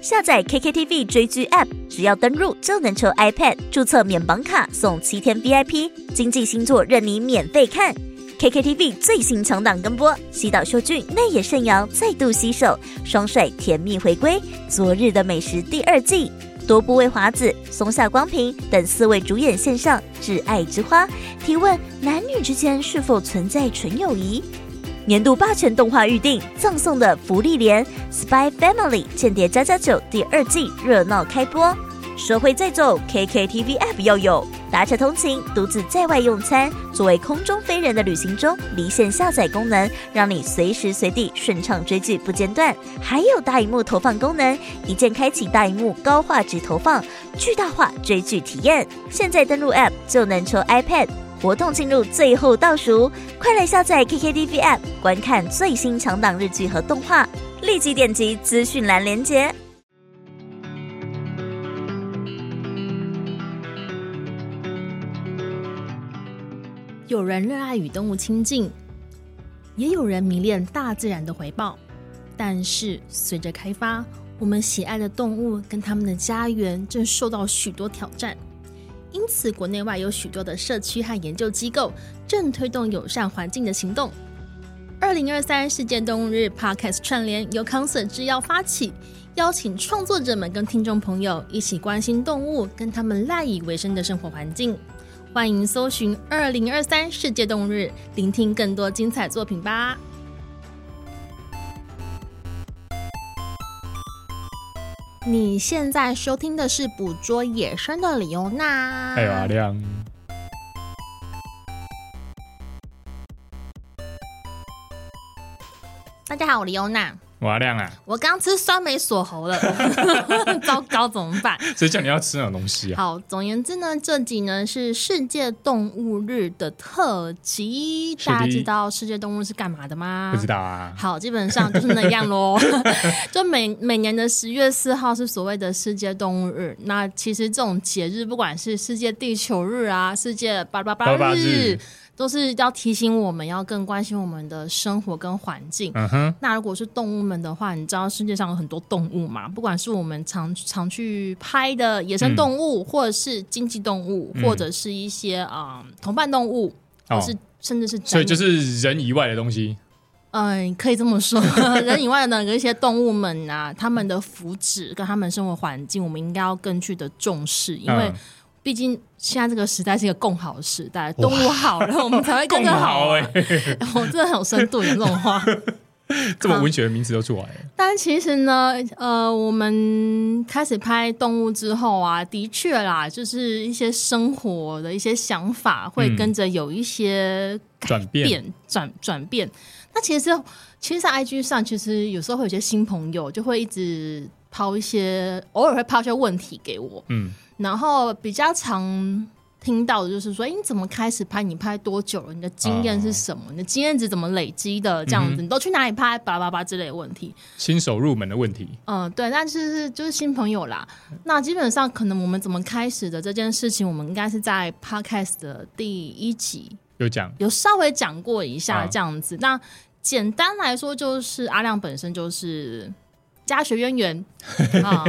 下载 KKTV 追剧 App，只要登入就能抽 iPad，注册免绑卡送七天 VIP，经济星座任你免费看。KKTV 最新强档更播，西岛秀俊、内野圣阳再度携手，双帅甜蜜回归。昨日的美食第二季，多部位华子、松下光平等四位主演献上挚爱之花，提问男女之间是否存在纯友谊？年度霸权动画预定，赠送的福利连《Spy Family》间谍家家酒第二季热闹开播。社会在走，KKTV App 要有。搭车通勤、独自在外用餐、作为空中飞人的旅行中，离线下载功能，让你随时随地顺畅追剧不间断。还有大荧幕投放功能，一键开启大荧幕高画质投放，巨大化追剧体验。现在登录 App 就能抽 iPad，活动进入最后倒数，快来下载 KKTV App，观看最新强档日剧和动画。立即点击资讯栏连接。有人热爱与动物亲近，也有人迷恋大自然的回报。但是，随着开发，我们喜爱的动物跟他们的家园正受到许多挑战。因此，国内外有许多的社区和研究机构正推动友善环境的行动。二零二三世界动物日 Podcast 串联由 Concert 制药发起，邀请创作者们跟听众朋友一起关心动物跟他们赖以为生的生活环境。欢迎搜寻“二零二三世界动物日”，聆听更多精彩作品吧。你现在收听的是《捕捉野生的李欧娜》。还有阿亮。大家好，我李欧娜。瓦亮啊！我刚吃酸梅锁喉了，糟糕，怎么办？所以叫你要吃那种东西啊。好，总言之呢，这集呢是世界动物日的特辑。大家知道世界动物是干嘛的吗？不知道啊。好，基本上就是那样喽。就每每年的十月四号是所谓的世界动物日。那其实这种节日，不管是世界地球日啊，世界巴拉巴拉日。都是要提醒我们要更关心我们的生活跟环境。嗯哼。那如果是动物们的话，你知道世界上有很多动物嘛？不管是我们常常去拍的野生动物，嗯、或者是经济动物，嗯、或者是一些啊、呃、同伴动物，或是甚至是所以就是人以外的东西。嗯，可以这么说，人以外的那些动物们啊，他们的福祉跟他们生活环境，我们应该要更去的重视，因为。毕竟现在这个时代是一个共好的时代，动物好了，我们才会更好。哎，我真的很有深度，有这种话，这么文学的名词都出来了。但其实呢，呃，我们开始拍动物之后啊，的确啦，就是一些生活的一些想法会跟着有一些转变、转转变。那其实，其实，在 IG 上，其实有时候会有些新朋友就会一直抛一些，偶尔会抛一些问题给我，嗯。然后比较常听到的就是说，哎，你怎么开始拍？你拍多久了？你的经验是什么？哦、你的经验值怎么累积的？这样子，嗯、你都去哪里拍？叭叭叭之类的问题。新手入门的问题。嗯，对，但是就是新朋友啦。那基本上可能我们怎么开始的这件事情，我们应该是在 Podcast 的第一集有讲，有稍微讲过一下这样子。哦、那简单来说，就是阿亮本身就是。家学渊源 啊，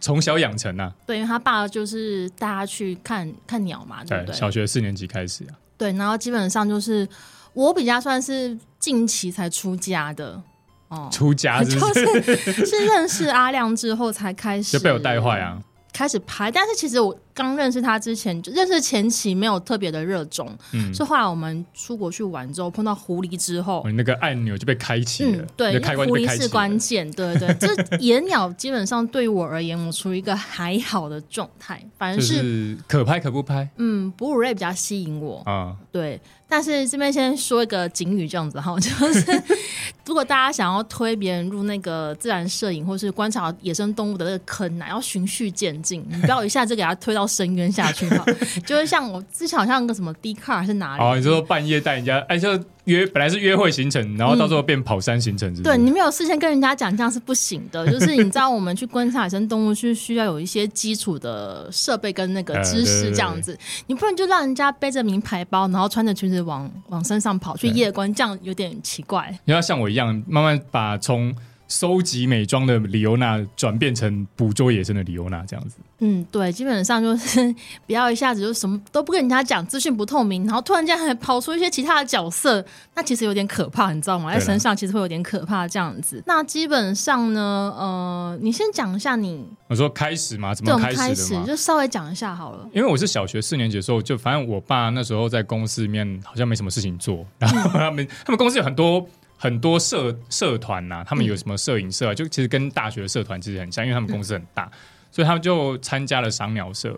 从、嗯、小养成啊。对，因为他爸就是带他去看看鸟嘛，对不对？小学四年级开始啊。对，然后基本上就是我比较算是近期才出家的哦，出家 就是是认识阿亮之后才开始，就被我带坏啊。开始拍，但是其实我刚认识他之前，就认识前期没有特别的热衷，嗯，是后来我们出国去玩之后碰到狐狸之后，那个按钮就被开启了，嗯，对，开关狐狸是关键，对对对，这 野鸟基本上对于我而言，我处于一个还好的状态，反正是，是可拍可不拍，嗯，哺乳类比较吸引我啊，对。但是这边先说一个警语，这样子哈，就是 如果大家想要推别人入那个自然摄影或是观察野生动物的那个坑呢，要循序渐进，你不要一下子给他推到深渊下去哈。就是像我之前好像个什么 Dcard 是哪里？哦，你说半夜带人家，哎就。约本来是约会行程，然后到时候变跑山行程？对，你没有事先跟人家讲，这样是不行的。就是你知道，我们去观察野生动物是需要有一些基础的设备跟那个知识，这样子，你不能就让人家背着名牌包，然后穿着裙子往往山上跑去夜观，这样有点奇怪。你要像我一样，慢慢把从收集美妆的李欧娜转变成捕捉野生的李欧娜这样子。嗯，对，基本上就是 不要一下子就什么都不跟人家讲，资讯不透明，然后突然间还跑出一些其他的角色，那其实有点可怕，你知道吗？在身上其实会有点可怕这样子。那基本上呢，呃，你先讲一下你，我说开始嘛？怎么开始就稍微讲一下好了。因为我是小学四年级的时候，就反正我爸那时候在公司里面好像没什么事情做，然后他们、嗯、他们公司有很多。很多社社团呐、啊，他们有什么摄影社、啊，就其实跟大学的社团其实很像，因为他们公司很大，所以他们就参加了赏鸟社。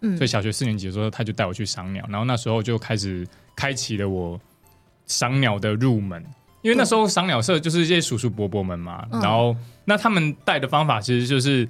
嗯，所以小学四年级的时候，他就带我去赏鸟，然后那时候就开始开启了我赏鸟的入门。因为那时候赏鸟社就是这些叔叔伯伯们嘛，然后那他们带的方法其实就是，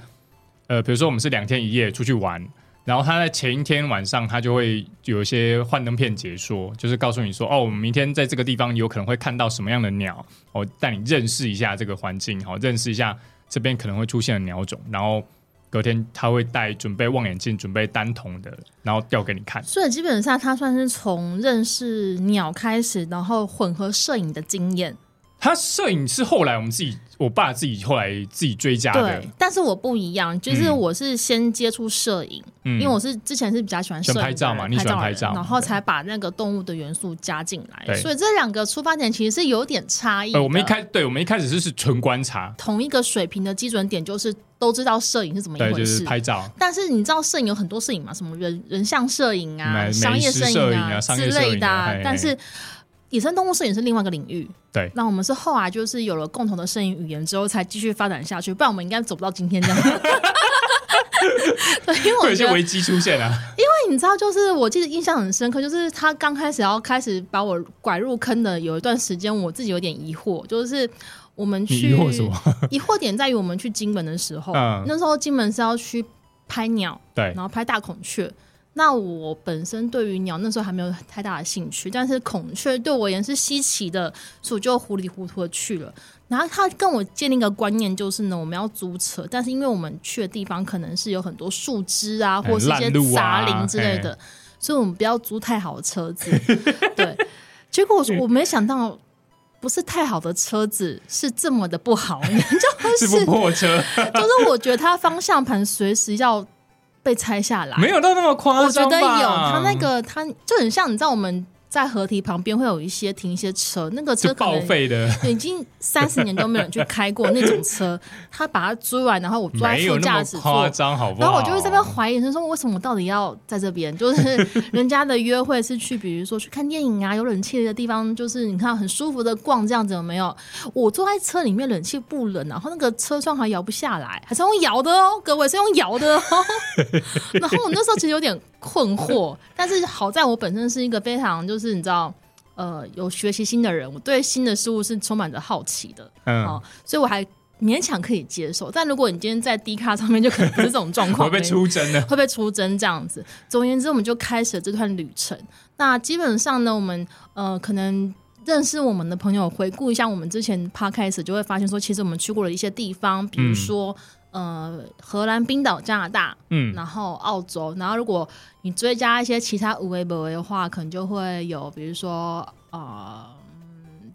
呃，比如说我们是两天一夜出去玩。然后他在前一天晚上，他就会有一些幻灯片解说，就是告诉你说，哦，我们明天在这个地方有可能会看到什么样的鸟，哦，带你认识一下这个环境，好，认识一下这边可能会出现的鸟种。然后隔天他会带准备望远镜，准备单筒的，然后调给你看。所以基本上他算是从认识鸟开始，然后混合摄影的经验。他摄影是后来我们自己，我爸自己后来自己追加的。对，但是我不一样，就是我是先接触摄影，嗯，因为我是之前是比较喜欢摄影拍照嘛，你喜欢拍照，然后才把那个动物的元素加进来。对，所以这两个出发点其实是有点差异。呃，我们一开，对，我们一开始是是纯观察，同一个水平的基准点就是都知道摄影是怎么一回事，就是拍照。但是你知道摄影有很多摄影嘛？什么人人像摄影啊、商业摄影啊之类的，但是。野生动物摄影是另外一个领域，对。那我们是后来就是有了共同的摄影语言之后，才继续发展下去，不然我们应该走不到今天这样。对，因为我有些危机出现啊。因为你知道，就是我记得印象很深刻，就是他刚开始要开始把我拐入坑的有一段时间，我自己有点疑惑，就是我们去疑惑什么？疑惑点在于我们去金门的时候，嗯、那时候金门是要去拍鸟，对，然后拍大孔雀。那我本身对于鸟那时候还没有太大的兴趣，但是孔雀对我而言是稀奇的，所以我就糊里糊涂的去了。然后他跟我建立一个观念，就是呢，我们要租车，但是因为我们去的地方可能是有很多树枝啊，或是一些杂林之类的，所以我们不要租太好的车子。对，结果我我没想到，不是太好的车子是这么的不好，就 是是部破车，就是我觉得它方向盘随时要。被拆下来，没有到那么夸张。我觉得有，他那个他就很像，你知道我们。在河堤旁边会有一些停一些车，那个车报废的，已经三十年都没有人去开过那种车。他把它租完，然后我坐在副驾驶座，夸张好不好？然后我就会在那边怀疑，就是说为什么我到底要在这边？就是人家的约会是去，比如说去看电影啊，有冷气的地方，就是你看很舒服的逛这样子，有没有？我坐在车里面，冷气不冷，然后那个车窗还摇不下来，还是用摇的哦，各位是用摇的哦。然后我那时候其实有点。困惑，但是好在我本身是一个非常就是你知道，呃，有学习心的人，我对新的事物是充满着好奇的，嗯、哦，所以我还勉强可以接受。但如果你今天在 D 卡上面，就可能不是这种状况，会被出征的，会被出征这样子。总而言之，我们就开始了这段旅程。那基本上呢，我们呃，可能认识我们的朋友，回顾一下我们之前 Podcast，就会发现说，其实我们去过了一些地方，比如说。嗯呃，荷兰、冰岛、加拿大，嗯，然后澳洲，然后如果你追加一些其他五 A、五 A 的话，可能就会有，比如说呃，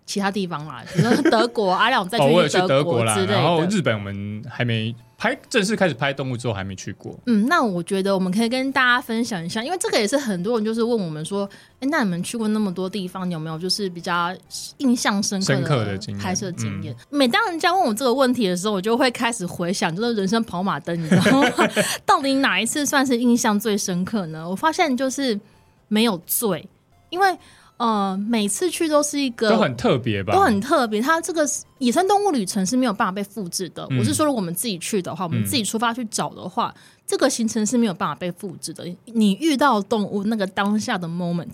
其他地方啦，比如说德国，阿亮再去德国之类的。然后日本我们还没。拍正式开始拍动物之后还没去过，嗯，那我觉得我们可以跟大家分享一下，因为这个也是很多人就是问我们说，哎，那你们去过那么多地方，你有没有就是比较印象深刻的拍摄经验？每当人家问我这个问题的时候，我就会开始回想，就是人生跑马灯，你知道吗？到底哪一次算是印象最深刻呢？我发现就是没有最，因为。呃，每次去都是一个都很特别吧，都很特别。它这个野生动物旅程是没有办法被复制的。嗯、我是说，如果我们自己去的话，我们自己出发去找的话，嗯、这个行程是没有办法被复制的。你遇到动物那个当下的 moment，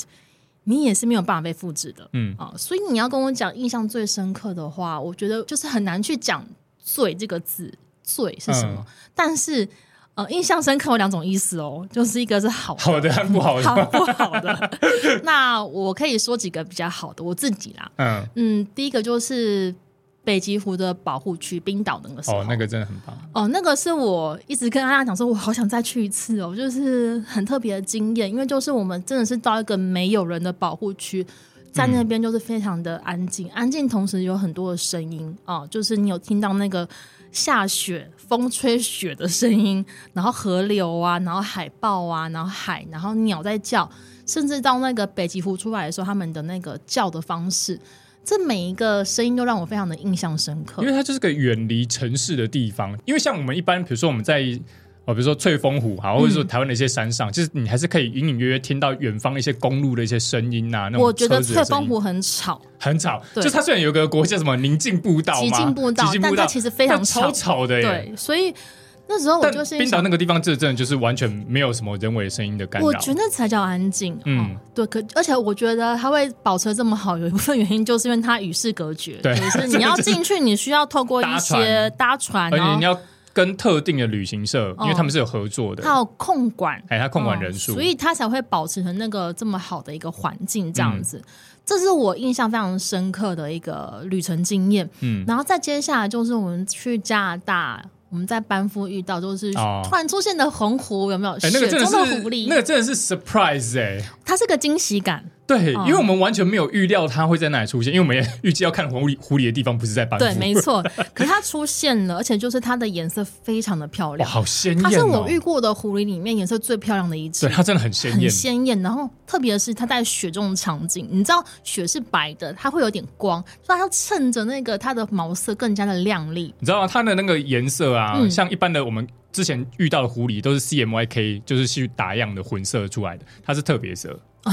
你也是没有办法被复制的。嗯啊，所以你要跟我讲印象最深刻的话，我觉得就是很难去讲“最”这个字，“最”是什么？嗯、但是。呃，印象深刻有两种意思哦，就是一个是好的，好的不好的，好不好的。那我可以说几个比较好的，我自己啦。嗯嗯，第一个就是北极湖的保护区，冰岛那个时候，哦，那个真的很棒。哦，那个是我一直跟大家讲说，我好想再去一次哦，就是很特别的经验，因为就是我们真的是到一个没有人的保护区。在那边就是非常的安静，嗯、安静同时有很多的声音哦，就是你有听到那个下雪、风吹雪的声音，然后河流啊，然后海豹啊，然后海，然后鸟在叫，甚至到那个北极湖出来的时候，他们的那个叫的方式，这每一个声音都让我非常的印象深刻，因为它就是个远离城市的地方，因为像我们一般，比如说我们在。哦，比如说翠峰湖，好，或者说台湾的一些山上，嗯、就是你还是可以隐隐约约听到远方一些公路的一些声音呐、啊。那我觉得翠峰湖很吵，很吵。对就它虽然有个国叫什么宁静步道嘛，极静步道，但它其实非常吵，超吵的耶。对，所以那时候我就是冰岛那个地方，这真的就是完全没有什么人为声音的干扰。我觉得那才叫安静。嗯，对。可而且我觉得它会保持这么好，有一部分原因就是因为它与世隔绝。对，就是你要 进去，你需要透过一些搭船，而且你要。跟特定的旅行社，因为他们是有合作的，他有控管，哎，他控管人数，所以他才会保持成那个这么好的一个环境，这样子。这是我印象非常深刻的一个旅程经验。嗯，然后再接下来就是我们去加拿大。我们在班夫遇到，就是突然出现的红狐，有没有？那个真的狐狸，那个真的是 surprise 哎，它是个惊喜感。对，因为我们完全没有预料它会在那里出现，因为我们也 预计要看狐狸狐狸的地方不是在班夫。对，没错。可是它出现了，而且就是它的颜色非常的漂亮，好鲜艳。它是我遇过的狐狸里面颜色最漂亮的一只。对，它真的很鲜艳，很鲜艳。然后特别是它在雪中的场景，你知道雪是白的，它会有点光，所以它趁着那个它的毛色更加的亮丽。你知道吗？它的那个颜色啊，像一般的我们之前遇到的狐狸都是 CMYK，就是去打样的混色出来的，它是特别色。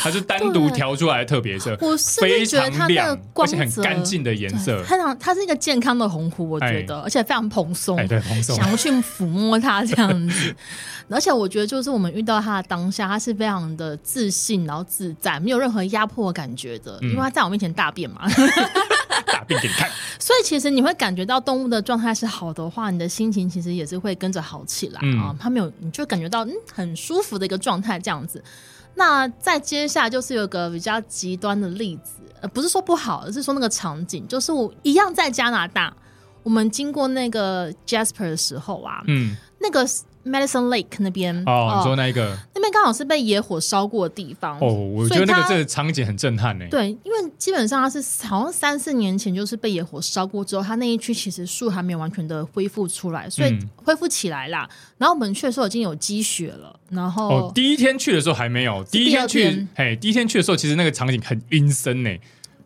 它是单独调出来的特别色，我非常亮，而且很干净的颜色。它它它是一个健康的红狐，我觉得，哎、而且非常蓬松，哎、对蓬松，想要去抚摸它这样子。而且我觉得，就是我们遇到它的当下，它是非常的自信，然后自在，没有任何压迫感觉的，嗯、因为它在我面前大便嘛，大便给你看。所以其实你会感觉到动物的状态是好的话，你的心情其实也是会跟着好起来啊。嗯、它没有，你就感觉到嗯很舒服的一个状态这样子。那再接下来就是有个比较极端的例子，呃，不是说不好，而是说那个场景，就是我一样在加拿大，我们经过那个 Jasper 的时候啊，嗯，那个。Medicine Lake 那边哦，你说那一个那边刚好是被野火烧过的地方哦，我觉得那个这个场景很震撼呢。对，因为基本上它是好像三四年前就是被野火烧过之后，它那一区其实树还没有完全的恢复出来，所以恢复起来啦。然后我们去的时候已经有积雪了，然后哦，第一天去的时候还没有，第一天去，嘿，第一天去的时候其实那个场景很阴森呢。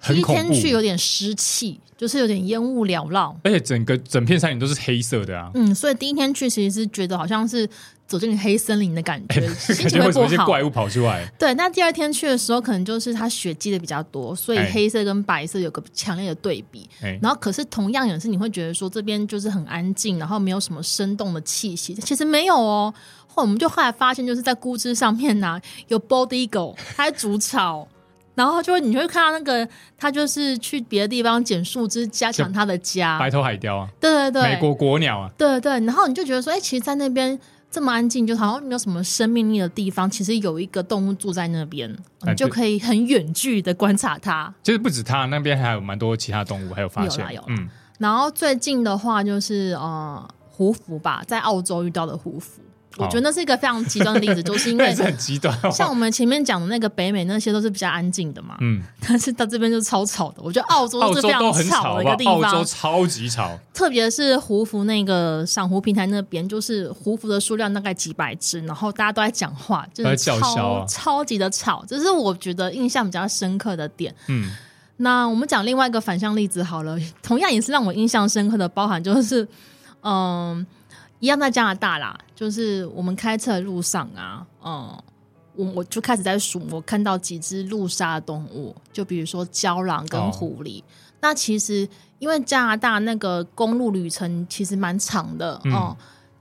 第一天去有点湿气，就是有点烟雾缭绕，而且整个整片山林都是黑色的啊。嗯，所以第一天去其实是觉得好像是走进黑森林的感觉，欸、心情会不好。一些怪物跑出来。对，那第二天去的时候，可能就是它雪积的比较多，所以黑色跟白色有个强烈的对比。欸、然后，可是同样也是你会觉得说这边就是很安静，然后没有什么生动的气息。其实没有哦。后我们就后来发现，就是在孤枝上面呢、啊，有 bald eagle，它在筑巢。然后就会，你会看到那个，他就是去别的地方捡树枝，加强他的家。白头海雕啊，对对对，美国国鸟啊，对对。然后你就觉得说，哎，其实，在那边这么安静，就好像没有什么生命力的地方，其实有一个动物住在那边，你就可以很远距离的观察它。就是不止它，那边还有蛮多其他动物，还有发现。有啦有啦。嗯。然后最近的话，就是呃，狐狐吧，在澳洲遇到的狐狐。我觉得那是一个非常极端的例子，就是因为很极端。像我们前面讲的那个北美，那些都是比较安静的嘛。嗯，但是到这边就是超吵的。我觉得澳洲是非常吵的一个地方，澳洲超级吵。特别是胡服那个赏湖平台那边，就是胡服的数量大概几百只，然后大家都在讲话，就是超叫嚣啊，超级的吵。这是我觉得印象比较深刻的点。嗯，那我们讲另外一个反向例子好了，同样也是让我印象深刻的，包含就是嗯。一样在加拿大啦，就是我们开车的路上啊，嗯，我我就开始在数，我看到几只路杀的动物，就比如说郊狼跟狐狸。哦、那其实因为加拿大那个公路旅程其实蛮长的哦，嗯、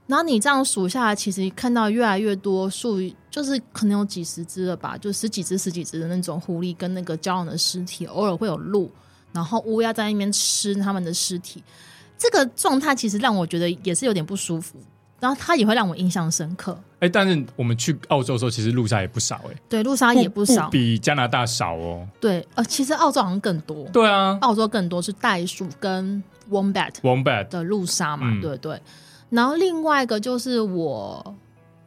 然后你这样数下来，其实看到越来越多数，就是可能有几十只了吧，就十几只、十几只的那种狐狸跟那个郊狼的尸体，偶尔会有鹿，然后乌鸦在那边吃他们的尸体。这个状态其实让我觉得也是有点不舒服，然后它也会让我印象深刻。哎，但是我们去澳洲的时候，其实路杀也不少哎。对，路杀也不少，比加拿大少哦。对，呃，其实澳洲好像更多。对啊，澳洲更多是袋鼠跟 wombat，wombat 的路杀嘛，嗯、对对。然后另外一个就是我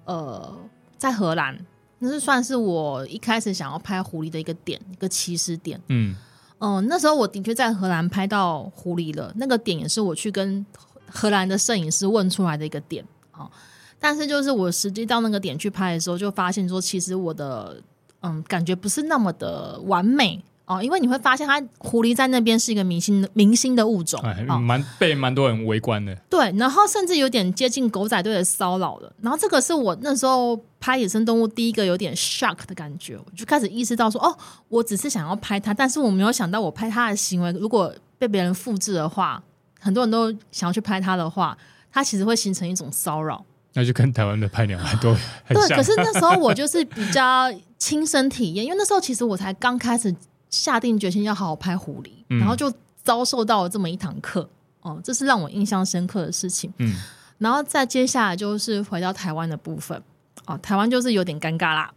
呃在荷兰。那是算是我一开始想要拍狐狸的一个点，一个起始点。嗯嗯、那时候我的确在荷兰拍到狐狸了，那个点也是我去跟荷兰的摄影师问出来的一个点哦、但是就是我实际到那个点去拍的时候，就发现说，其实我的嗯感觉不是那么的完美。哦，因为你会发现，它狐狸在那边是一个明星的明星的物种，蛮、哦、被蛮多人围观的。对，然后甚至有点接近狗仔队的骚扰了。然后这个是我那时候拍野生动物第一个有点 shock 的感觉，我就开始意识到说，哦，我只是想要拍它，但是我没有想到，我拍它的行为如果被别人复制的话，很多人都想要去拍它的话，它其实会形成一种骚扰。那就跟台湾的拍鸟很多很。对，可是那时候我就是比较亲身体验，因为那时候其实我才刚开始。下定决心要好好拍狐狸，嗯、然后就遭受到了这么一堂课哦，这是让我印象深刻的事情。嗯，然后再接下来就是回到台湾的部分哦，台湾就是有点尴尬啦。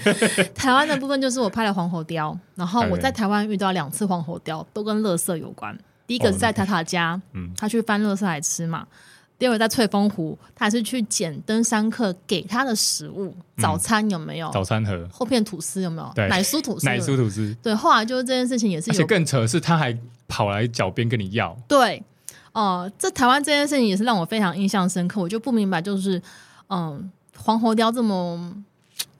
台湾的部分就是我拍了黄喉貂，然后我在台湾遇到两次黄喉貂，都跟垃圾有关。第一个是在塔塔家，嗯，他去翻垃圾来吃嘛。第二个在翠峰湖，他还是去捡登山客给他的食物，早餐有没有？早餐盒、厚片吐司有没有？奶酥吐司，奶酥吐司。对，后来就是这件事情也是有，而且更扯的是，他还跑来脚边跟你要。对，哦、呃，这台湾这件事情也是让我非常印象深刻。我就不明白，就是嗯、呃，黄喉貂这么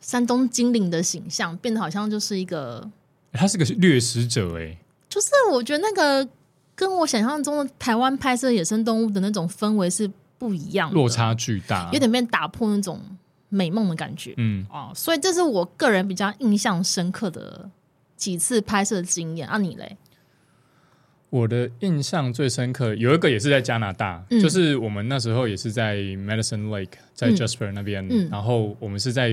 山东精灵的形象，变得好像就是一个，他是个掠食者哎，就是我觉得那个。跟我想象中的台湾拍摄野生动物的那种氛围是不一样的，落差巨大，有点被打破那种美梦的感觉。嗯，哦，所以这是我个人比较印象深刻的几次拍摄经验。啊，你嘞？我的印象最深刻有一个也是在加拿大，嗯、就是我们那时候也是在 Medicine Lake，在 Jasper 那边，嗯、然后我们是在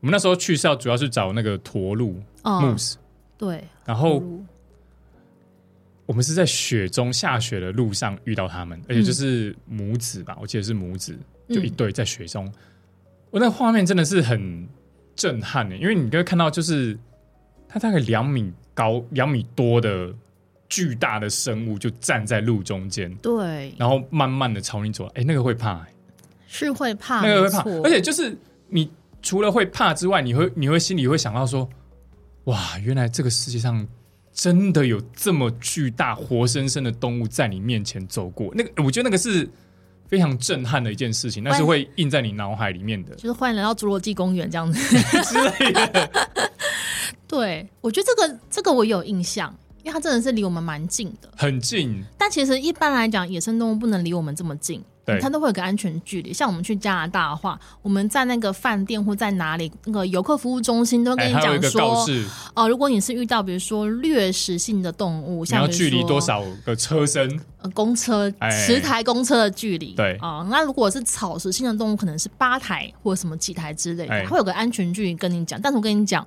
我们那时候去是要主要是找那个驼鹿 Moose，对，然后。我们是在雪中下雪的路上遇到他们，而且就是母子吧，嗯、我记得是母子，就一对在雪中。嗯、我那个画面真的是很震撼的，因为你可以看到，就是它大概两米高、两米多的巨大的生物就站在路中间，对，然后慢慢的朝你走，哎，那个会怕、欸，是会怕，那个会怕，而且就是你除了会怕之外，你会你会心里会想到说，哇，原来这个世界上。真的有这么巨大、活生生的动物在你面前走过？那个，我觉得那个是非常震撼的一件事情，那是会印在你脑海里面的。就是欢迎来到侏罗纪公园这样子 之类的。对，我觉得这个这个我有印象，因为它真的是离我们蛮近的，很近。但其实一般来讲，野生动物不能离我们这么近。对，它都会有个安全距离。像我们去加拿大的话，我们在那个饭店或在哪里，那个游客服务中心都跟你讲说，哦、呃，如果你是遇到比如说掠食性的动物，像距离多少个车身，呃，公车十台公车的距离，对啊、呃，那如果是草食性的动物，可能是八台或者什么几台之类的，会有个安全距离跟你讲。但是我跟你讲，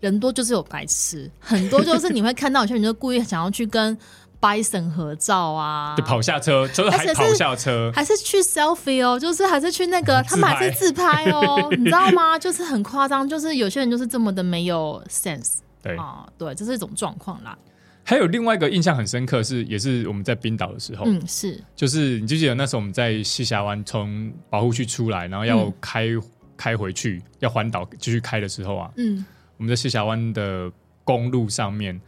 人多就是有白痴，很多就是你会看到有些人就故意想要去跟。Bison 合照啊，就跑下车，就是还跑下车，还是去 selfie 哦，就是还是去那个，他们还是自拍哦，你知道吗？就是很夸张，就是有些人就是这么的没有 sense，对。啊，对，这是一种状况啦。还有另外一个印象很深刻是，也是我们在冰岛的时候，嗯，是，就是你记不记得那时候我们在西峡湾从保护区出来，然后要开、嗯、开回去，要环岛继续开的时候啊，嗯，我们在西峡湾的公路上面。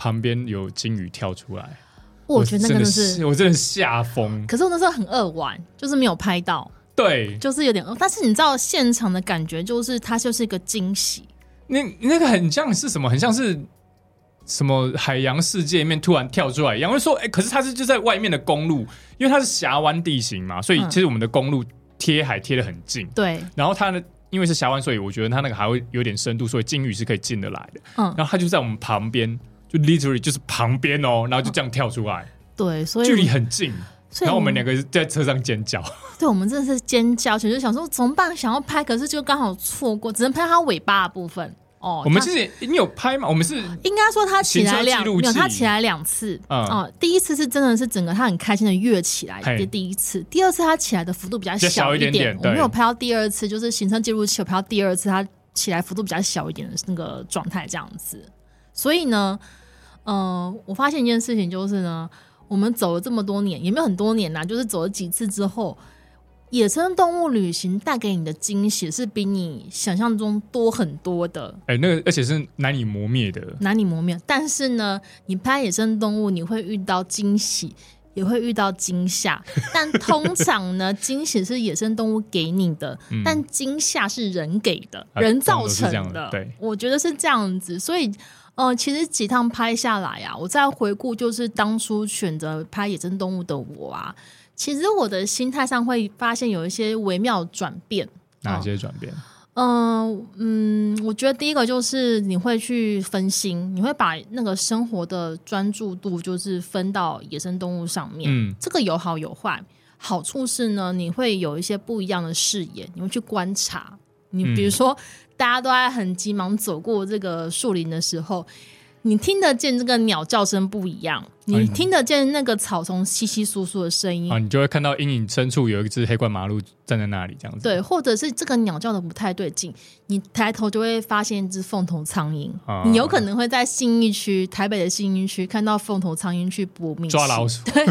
旁边有金鱼跳出来，我觉得那个真的是我真的吓疯。可是我那时候很扼腕，就是没有拍到。对，就是有点。但是你知道现场的感觉，就是它就是一个惊喜。那那个很像是什么？很像是什么海洋世界里面突然跳出来一样。会说，哎、欸，可是它是就在外面的公路，因为它是峡湾地形嘛，所以其实我们的公路贴海贴的很近。对、嗯。然后它呢，因为是峡湾，所以我觉得它那个还会有点深度，所以鲸鱼是可以进得来的。嗯。然后它就在我们旁边。就 literally 就是旁边哦，然后就这样跳出来，对，所以距离很近，然后我们两个在车上尖叫，对，我们真的是尖叫，其实就想说怎么办，想要拍，可是就刚好错过，只能拍它尾巴的部分哦。我们其实你有拍吗？我们是应该说它起来两，没有它起来两次啊。第一次是真的是整个它很开心的跃起来，这第一次，第二次它起来的幅度比较小一点点，我没有拍到第二次，就是行车记录器有拍到第二次它起来幅度比较小一点的那个状态这样子，所以呢。嗯、呃，我发现一件事情就是呢，我们走了这么多年，也没有很多年呐，就是走了几次之后，野生动物旅行带给你的惊喜是比你想象中多很多的。哎、欸，那个而且是难以磨灭的，难以磨灭。但是呢，你拍野生动物，你会遇到惊喜，也会遇到惊吓。但通常呢，惊喜是野生动物给你的，嗯、但惊吓是人给的，人造成的。啊、对，我觉得是这样子。所以，呃，其实几趟拍下来啊，我再回顾，就是当初选择拍野生动物的我啊。其实我的心态上会发现有一些微妙转变。哪些转变？嗯嗯，我觉得第一个就是你会去分心，你会把那个生活的专注度就是分到野生动物上面。嗯，这个有好有坏。好处是呢，你会有一些不一样的视野，你会去观察。你比如说，嗯、大家都在很急忙走过这个树林的时候。你听得见这个鸟叫声不一样，你听得见那个草丛稀稀疏疏的声音啊，你就会看到阴影深处有一只黑冠麻鹭站在那里，这样子。对，或者是这个鸟叫的不太对劲，你抬头就会发现一只凤头苍蝇。啊、你有可能会在信义区，台北的信义区看到凤头苍蝇去捕米奇，抓老鼠。对，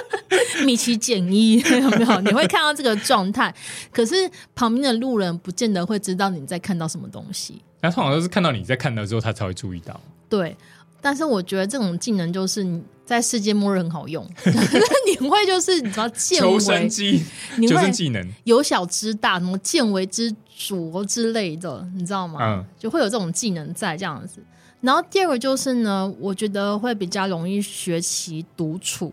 米奇捡衣 有没有？你会看到这个状态，可是旁边的路人不见得会知道你在看到什么东西。那通常都是看到你在看的时候，他才会注意到。对，但是我觉得这种技能就是你在世界末日很好用，你会就是你知道见为，求生技，求生技能，由小知大，什么见微知著之类的，你知道吗？嗯，就会有这种技能在这样子。然后第二个就是呢，我觉得会比较容易学习独处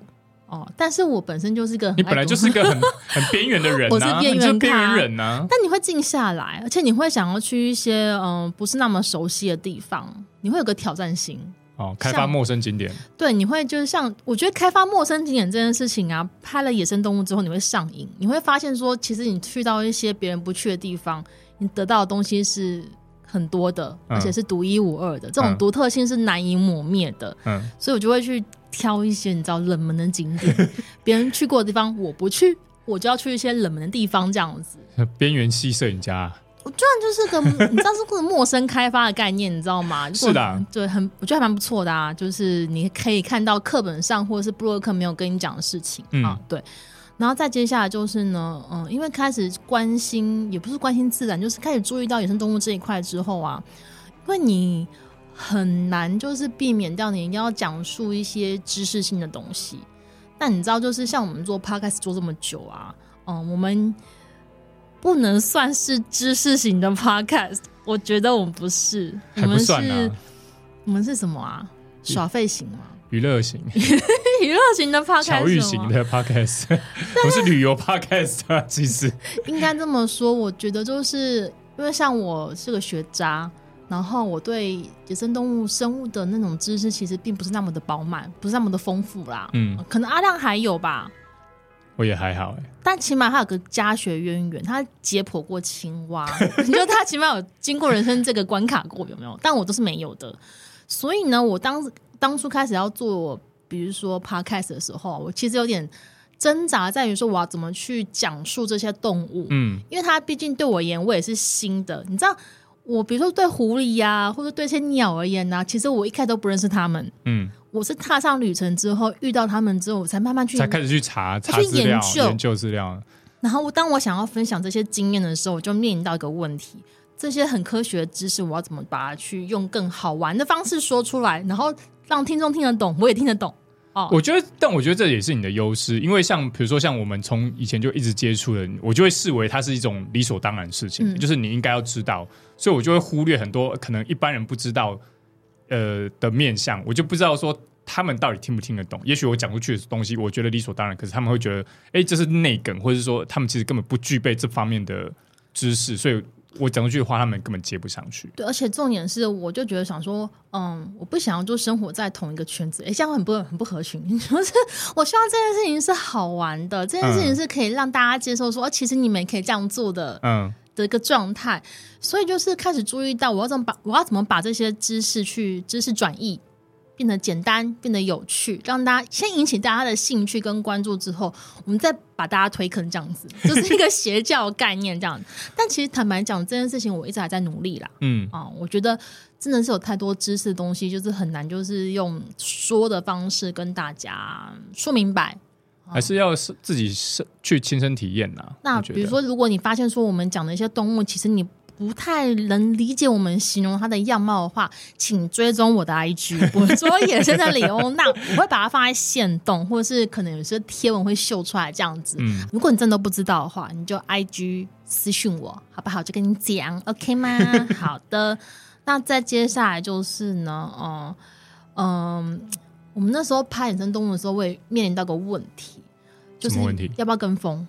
哦。但是我本身就是个你本来就是个很 很边缘的人，啊，我是边缘边缘人啊。但你会静下来，而且你会想要去一些嗯、呃、不是那么熟悉的地方。你会有个挑战性哦，开发陌生景点。对，你会就是像我觉得开发陌生景点这件事情啊，拍了野生动物之后，你会上瘾，你会发现说，其实你去到一些别人不去的地方，你得到的东西是很多的，嗯、而且是独一无二的，这种独特性是难以磨灭的。嗯，所以我就会去挑一些你知道冷门的景点，别人去过的地方我不去，我就要去一些冷门的地方，这样子。边缘系摄影家。我居然就是个，你知道是个陌生开发的概念，你知道吗？是的，对，很我觉得还蛮不错的啊。就是你可以看到课本上或者是布洛克没有跟你讲的事情、嗯、啊，对。然后再接下来就是呢，嗯，因为开始关心，也不是关心自然，就是开始注意到野生动物这一块之后啊，因为你很难就是避免掉你一定要讲述一些知识性的东西。但你知道，就是像我们做 podcast 做这么久啊，嗯，我们。不能算是知识型的 podcast，我觉得我们不是，我们是，我们是什么啊？耍废型吗？娱乐型，娱乐型的 podcast，巧遇型的 podcast，不是旅游 podcast 啊。其实应该这么说，我觉得就是因为像我是个学渣，然后我对野生动物、生物的那种知识其实并不是那么的饱满，不是那么的丰富啦。嗯，可能阿亮还有吧。我也还好哎，但起码他有个家学渊源，他解剖过青蛙，你说他起码有经过人生这个关卡过，有没有？但我都是没有的。所以呢，我当当初开始要做，比如说 podcast 的时候，我其实有点挣扎，在于说我要怎么去讲述这些动物，嗯，因为他毕竟对我而言，我也是新的。你知道，我比如说对狐狸呀、啊，或者对一些鸟而言呢、啊，其实我一开始都不认识它们，嗯。我是踏上旅程之后遇到他们之后，我才慢慢去才开始去查查资料、研究研究资料。然后，当我想要分享这些经验的时候，我就面临到一个问题：这些很科学的知识，我要怎么把它去用更好玩的方式说出来，然后让听众听得懂，我也听得懂。哦，我觉得，但我觉得这也是你的优势，因为像比如说，像我们从以前就一直接触的，我就会视为它是一种理所当然的事情，嗯、就是你应该要知道，所以我就会忽略很多可能一般人不知道。呃的面向，我就不知道说他们到底听不听得懂。也许我讲出去的东西，我觉得理所当然，可是他们会觉得，哎，这是内梗，或者是说他们其实根本不具备这方面的知识，所以我讲出去的话，他们根本接不上去。对，而且重点是，我就觉得想说，嗯，我不想要就生活在同一个圈子，哎，这样很不很不合群。就是我希望这件事情是好玩的，这件事情是可以让大家接受说，说、嗯、其实你们也可以这样做的。嗯。的一个状态，所以就是开始注意到我要怎么把我要怎么把这些知识去知识转译，变得简单，变得有趣，让大家先引起大家的兴趣跟关注之后，我们再把大家推坑这样子，就是一个邪教概念这样。但其实坦白讲，这件事情我一直还在努力啦。嗯啊，我觉得真的是有太多知识的东西，就是很难，就是用说的方式跟大家说明白。还是要是自己是去亲身体验呐。那比如说，如果你发现说我们讲的一些动物，其实你不太能理解我们形容它的样貌的话，请追踪我的 IG，我说野生的李欧娜，我会把它放在线动，或者是可能有些贴文会秀出来这样子。嗯，如果你真的不知道的话，你就 IG 私讯我，好不好？就跟你讲，OK 吗？好的。那再接下来就是呢，嗯嗯，我们那时候拍野生动物的时候，会面临到个问题，就是问题要不要跟风？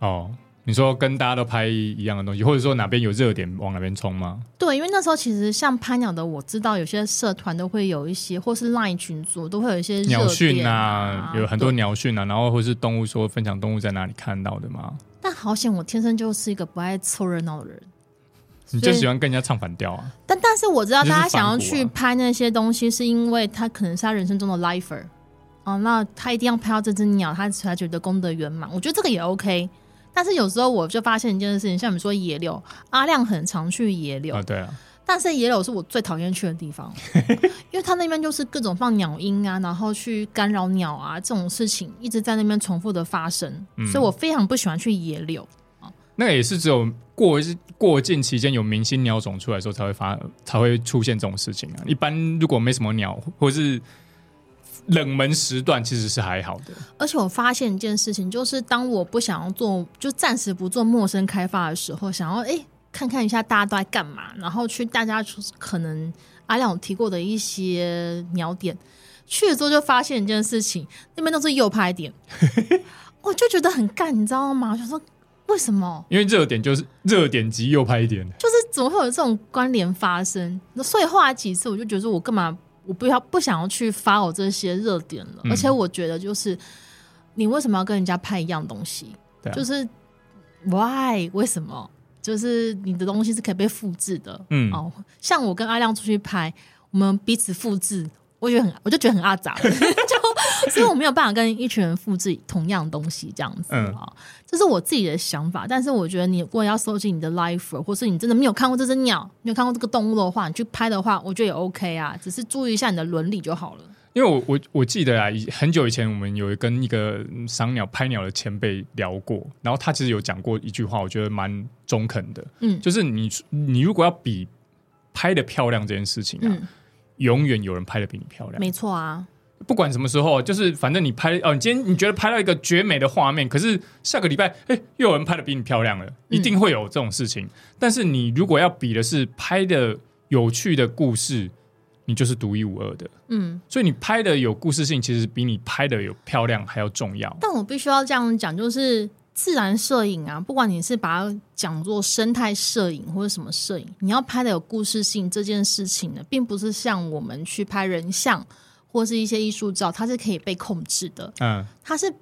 哦。你说跟大家都拍一样的东西，或者说哪边有热点往哪边冲吗？对，因为那时候其实像拍鸟的，我知道有些社团都会有一些，或是 Line 群组都会有一些鸟讯啊，有很多鸟讯啊，然后或是动物说分享动物在哪里看到的嘛。但好险，我天生就是一个不爱凑热闹的人，你就喜欢跟人家唱反调啊。但但是我知道大家想要去拍那些东西，是因为他可能是他人生中的 lifer 哦，那他一定要拍到这只鸟，他才觉得功德圆满。我觉得这个也 OK。但是有时候我就发现一件事情，像你说野柳，阿亮很常去野柳啊，对啊。但是野柳是我最讨厌去的地方，因为他那边就是各种放鸟音啊，然后去干扰鸟啊这种事情一直在那边重复的发生，嗯、所以我非常不喜欢去野柳啊。那个也是只有过过境期间有明星鸟种出来的时候才会发才会出现这种事情啊。一般如果没什么鸟或是。冷门时段其实是还好的，而且我发现一件事情，就是当我不想要做，就暂时不做陌生开发的时候，想要哎、欸、看看一下大家都在干嘛，然后去大家可能阿亮有提过的一些鸟点，去了之后就发现一件事情，那边都是右拍点，我 就觉得很干，你知道吗？我就说为什么？因为热点就是热点及右拍点，就是怎么会有这种关联发生？所以后来几次我就觉得我干嘛？我不要不想要去 follow 这些热点了，嗯、而且我觉得就是你为什么要跟人家拍一样东西？啊、就是 why 为什么？就是你的东西是可以被复制的，嗯哦，像我跟阿亮出去拍，我们彼此复制。我觉得很，我就觉得很阿杂，就所以我没有办法跟一群人复制同样东西这样子啊，嗯、这是我自己的想法。但是我觉得你如果要收集你的 life，或是你真的没有看过这只鸟，没有看过这个动物的话，你去拍的话，我觉得也 OK 啊，只是注意一下你的伦理就好了。因为我我我记得啊，很久以前我们有跟一个赏鸟拍鸟的前辈聊过，然后他其实有讲过一句话，我觉得蛮中肯的，嗯，就是你你如果要比拍的漂亮这件事情啊。嗯永远有人拍的比你漂亮，没错啊。不管什么时候，就是反正你拍哦，你今天你觉得拍到一个绝美的画面，可是下个礼拜，哎，又有人拍的比你漂亮了，一定会有这种事情。嗯、但是你如果要比的是拍的有趣的故事，你就是独一无二的。嗯，所以你拍的有故事性，其实比你拍的有漂亮还要重要。但我必须要这样讲，就是。自然摄影啊，不管你是把它讲作生态摄影或者什么摄影，你要拍的有故事性这件事情呢，并不是像我们去拍人像或是一些艺术照，它是可以被控制的。嗯，它是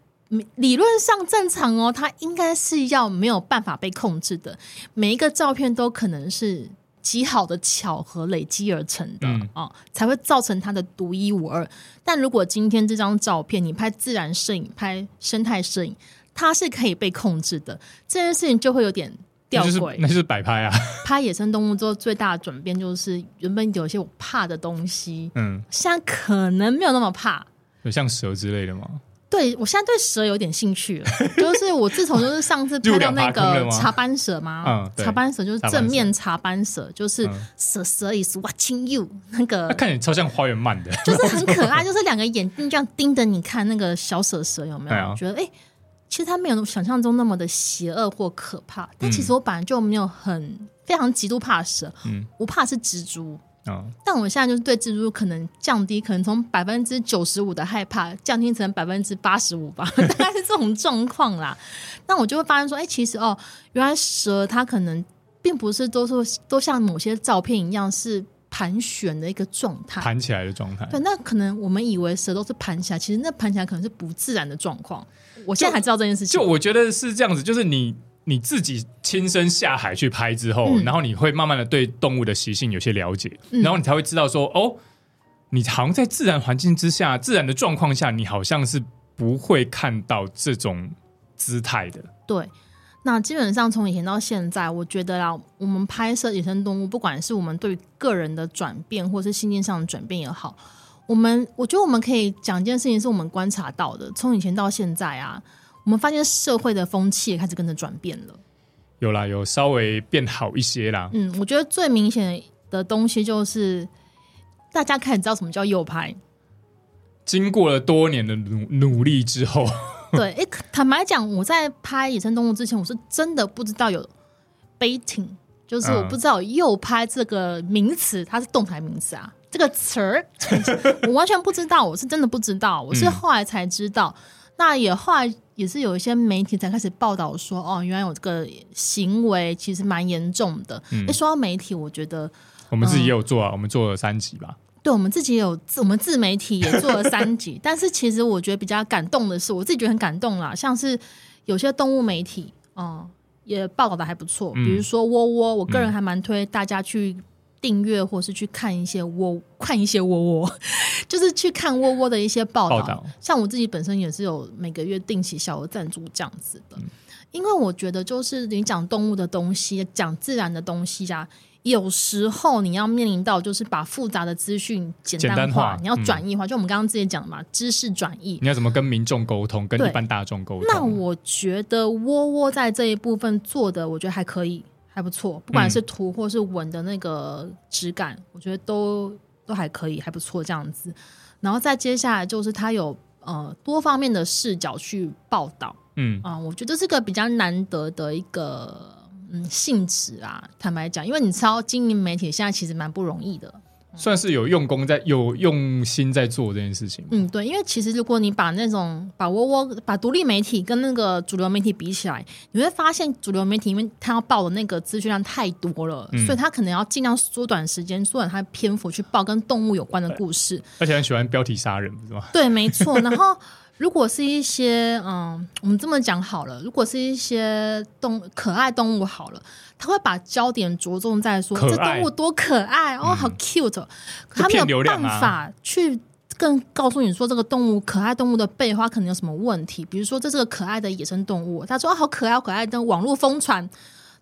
理论上正常哦，它应该是要没有办法被控制的。每一个照片都可能是极好的巧合累积而成的啊、嗯哦，才会造成它的独一无二。但如果今天这张照片你拍自然摄影、拍生态摄影，它是可以被控制的，这件事情就会有点吊诡。那就是摆拍啊！拍野生动物之后最大的转变就是，原本有一些我怕的东西，嗯，现在可能没有那么怕。有像蛇之类的吗？对，我现在对蛇有点兴趣了。就是我自从就是上次拍到那个茶斑蛇嘛，嗯，茶斑蛇就是正面茶斑蛇，就是蛇蛇 is watching you 那个，看起来超像花园鳗的，就是很可爱，就是两个眼睛这样盯着你看那个小蛇蛇有没有？啊、觉得哎。欸其实它没有想象中那么的邪恶或可怕，但其实我本来就没有很非常极度怕蛇，嗯，我怕是蜘蛛，哦，但我现在就是对蜘蛛可能降低，可能从百分之九十五的害怕降低成百分之八十五吧，大概是这种状况啦。那我就会发现说，哎，其实哦，原来蛇它可能并不是都是都像某些照片一样是盘旋的一个状态，盘起来的状态。对，那可能我们以为蛇都是盘起来，其实那盘起来可能是不自然的状况。我现在才知道这件事情。就，就我觉得是这样子，就是你你自己亲身下海去拍之后，嗯、然后你会慢慢的对动物的习性有些了解，嗯、然后你才会知道说，哦，你好像在自然环境之下、自然的状况下，你好像是不会看到这种姿态的。对，那基本上从以前到现在，我觉得啦，我们拍摄野生动物，不管是我们对个人的转变，或是心境上的转变也好。我们我觉得我们可以讲一件事情，是我们观察到的，从以前到现在啊，我们发现社会的风气也开始跟着转变了。有啦，有稍微变好一些啦。嗯，我觉得最明显的东西就是大家开始知道什么叫右拍。经过了多年的努努力之后，对，哎，坦白讲，我在拍野生动物之前，我是真的不知道有 baiting，就是我不知道诱拍这个名词，它是动态名词啊，这个词儿我完全不知道，我是真的不知道，我是后来才知道。嗯、那也后来也是有一些媒体才开始报道说，哦，原来有这个行为其实蛮严重的。哎、嗯，说到媒体，我觉得我们自己也有做啊，嗯、我们做了三集吧。对，我们自己也有自我们自媒体也做了三集，但是其实我觉得比较感动的是，我自己觉得很感动啦，像是有些动物媒体，嗯，也报道的还不错，比如说窝窝，我个人还蛮推大家去订阅或是去看一些窝，看一些窝窝，就是去看窝窝的一些报道。像我自己本身也是有每个月定期小额赞助这样子的，因为我觉得就是你讲动物的东西，讲自然的东西呀。有时候你要面临到就是把复杂的资讯简单化，单化你要转译化，嗯、就我们刚刚之前讲的嘛，知识转译。你要怎么跟民众沟通，跟一般大众沟通？那我觉得窝窝在这一部分做的，我觉得还可以，还不错。不管是图或是文的那个质感，嗯、我觉得都都还可以，还不错这样子。然后再接下来就是他有呃多方面的视角去报道，嗯啊、呃，我觉得这是个比较难得的一个。嗯，性质啊，坦白讲，因为你知道经营媒体现在其实蛮不容易的，算是有用功在，有用心在做这件事情。嗯，对，因为其实如果你把那种把窝窝把独立媒体跟那个主流媒体比起来，你会发现主流媒体因为他要报的那个资讯量太多了，嗯、所以他可能要尽量缩短时间，缩短他的篇幅去报跟动物有关的故事，而且很喜欢标题杀人，是吗？对，没错。然后。如果是一些嗯，我们这么讲好了，如果是一些动可爱动物好了，他会把焦点着重在说这动物多可爱哦，好 cute，他没有办法去更告诉你说这个动物可爱动物的背后可能有什么问题，比如说这是个可爱的野生动物，他说啊好可爱好可爱，但网络疯传。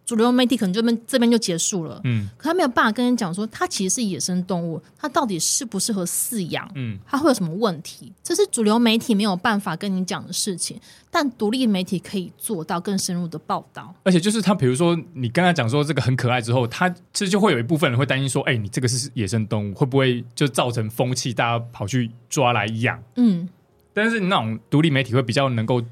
主流媒体可能这边这边就结束了，嗯，可他没有办法跟你讲说，它其实是野生动物，它到底适不适合饲养，嗯，它会有什么问题？这是主流媒体没有办法跟你讲的事情，但独立媒体可以做到更深入的报道。而且就是他，比如说你跟他讲说这个很可爱之后，他其实就会有一部分人会担心说，哎，你这个是野生动物，会不会就造成风气，大家跑去抓来养？嗯，但是那种独立媒体会比较能够。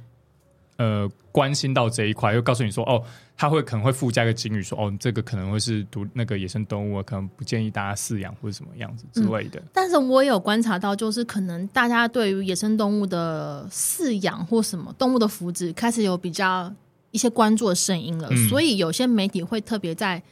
呃，关心到这一块，又告诉你说，哦，他会可能会附加一个警语，说，哦，这个可能会是毒那个野生动物，可能不建议大家饲养或者什么样子之类的。嗯，但是我也有观察到，就是可能大家对于野生动物的饲养或什么动物的福祉，开始有比较一些关注的声音了，嗯，所以有些媒体会特别在。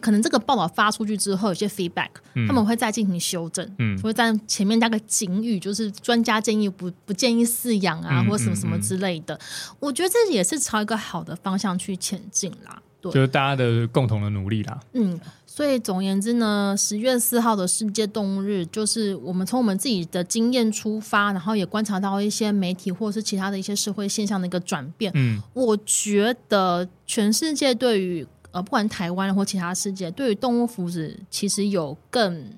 可能这个报道发出去之后，有些 feedback，、嗯、他们会再进行修正，嗯，会在前面加个警语，就是专家建议不不建议饲养啊，嗯、或什么什么之类的。我觉得这也是朝一个好的方向去前进啦，对，就是大家的共同的努力啦。嗯，所以总而言之呢，十月四号的世界动物日，就是我们从我们自己的经验出发，然后也观察到一些媒体或是其他的一些社会现象的一个转变。嗯，我觉得全世界对于呃，不管台湾或其他世界，对于动物福祉其实有更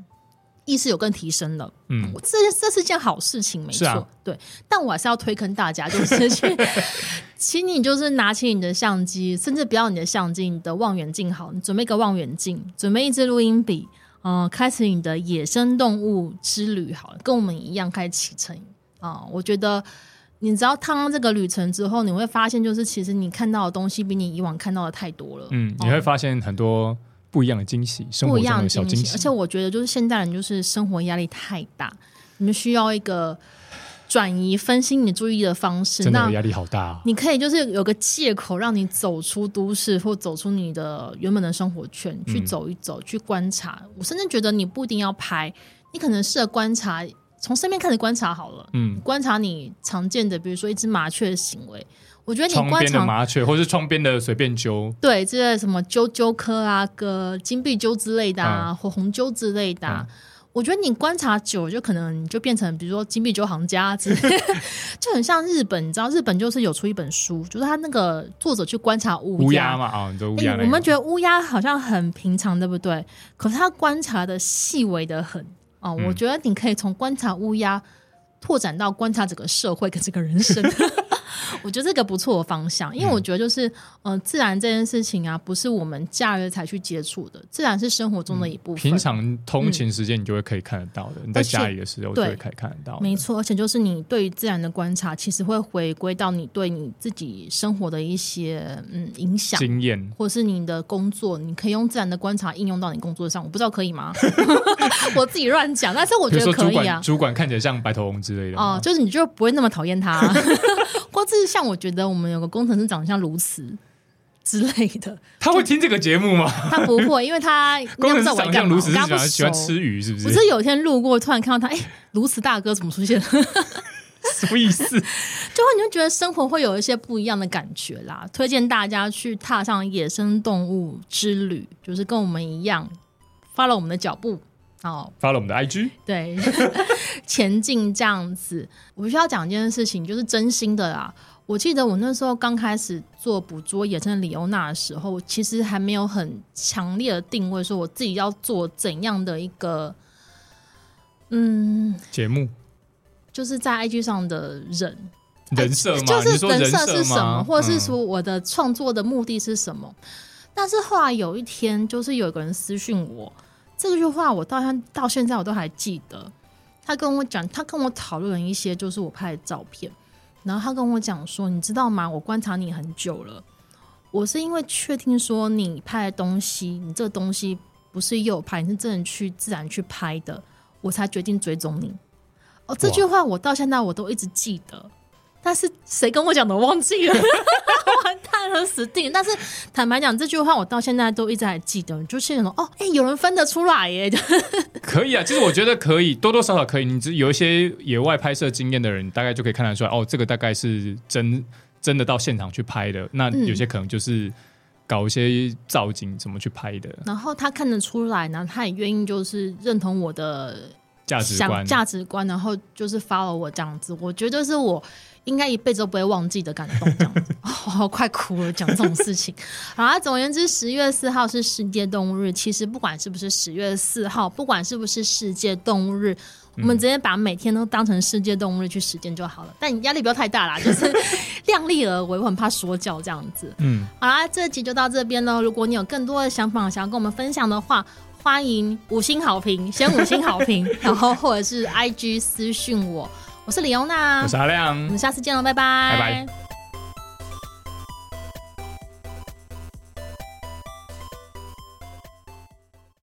意识有更提升了。嗯，这这是件好事情，没错。啊、对，但我还是要推坑大家，就是去，请你就是拿起你的相机，甚至不要你的相机，你的望远镜好，你准备一个望远镜，准备一支录音笔，嗯、呃，开始你的野生动物之旅，好了，跟我们一样开始启程啊、呃！我觉得。你知道踏上这个旅程之后，你会发现，就是其实你看到的东西比你以往看到的太多了。嗯，你会发现很多不一样的惊喜，生活中的小惊喜。而且我觉得，就是现代人就是生活压力太大，你们需要一个转移、分心你注意的方式。真的压力好大啊。你可以就是有个借口，让你走出都市，或走出你的原本的生活圈，去走一走，嗯、去观察。我甚至觉得你不一定要拍，你可能适合观察。从身边开始观察好了，嗯，观察你常见的，比如说一只麻雀的行为。我觉得你观察麻雀，或是窗边的随便揪，对，这些什么揪揪科啊、个金币揪之类的啊，或红揪之类的。啊。我觉得你观察久，就可能你就变成，比如说金币揪行家之类，就很像日本。你知道日本就是有出一本书，就是他那个作者去观察乌鸦嘛，啊，你乌鸦、欸。我们觉得乌鸦好像很平常，对不对？可是他观察的细微的很。哦，我觉得你可以从观察乌鸦拓展到观察整个社会跟这个人生。我觉得这个不错的方向，因为我觉得就是，嗯、呃，自然这件事情啊，不是我们假日才去接触的，自然是生活中的一部分。嗯、平常通勤时间你就会可以看得到的，嗯、你在家里的时候就会可以看得到。没错，而且就是你对于自然的观察，其实会回归到你对你自己生活的一些嗯影响经验，或者是你的工作，你可以用自然的观察应用到你工作上。我不知道可以吗？我自己乱讲，但是我觉得可以啊。主管看起来像白头翁之类的哦、呃，就是你就不会那么讨厌他。或者是像我觉得我们有个工程师长得像卢慈之类的，他会听这个节目吗？他不会，因为他 工程师长得像卢慈，喜欢喜欢吃鱼，是不是？我是有一天路过，突然看到他，哎，卢慈大哥怎么出现？什么意思？就会你就觉得生活会有一些不一样的感觉啦。推荐大家去踏上野生动物之旅，就是跟我们一样，follow 我们的脚步。哦发了我们的 IG，对，前进这样子。我必须要讲一件事情，就是真心的啦。我记得我那时候刚开始做捕捉野生李欧娜的时候，其实还没有很强烈的定位，说我自己要做怎样的一个嗯节目，就是在 IG 上的人人设吗？就是人设是什么，或者是说我的创作的目的是什么？嗯、但是后来有一天，就是有一个人私讯我。这句话我到现到现在我都还记得，他跟我讲，他跟我讨论了一些就是我拍的照片，然后他跟我讲说，你知道吗？我观察你很久了，我是因为确定说你拍的东西，你这东西不是诱拍，你是真的去自然去拍的，我才决定追踪你。哦，这句话我到现在我都一直记得。但是谁跟我讲的我忘记了，完蛋了，死定了！但是坦白讲，这句话我到现在都一直还记得，就是那种哦，哎、欸，有人分得出来耶，可以啊。其实我觉得可以，多多少少可以。你只有一些野外拍摄经验的人，大概就可以看得出来，哦，这个大概是真真的到现场去拍的。那有些可能就是搞一些造景怎么去拍的。嗯、然后他看得出来呢，他也愿意就是认同我的价值观，价值观，然后就是 follow 我这样子。我觉得是我。应该一辈子都不会忘记的感动，这样子，我、哦、快哭了。讲这种事情，好啊。总而言之，十月四号是世界动物日。其实不管是不是十月四号，不管是不是世界动物日，嗯、我们直接把每天都当成世界动物日去实践就好了。但你压力不要太大啦，就是量力而为。我很怕说教这样子。嗯，好啦，这集就到这边喽。如果你有更多的想法想要跟我们分享的话，欢迎五星好评，先五星好评，然后或者是 IG 私讯我。我是李欧娜，我是阿亮，我们下次见喽，拜拜，拜拜。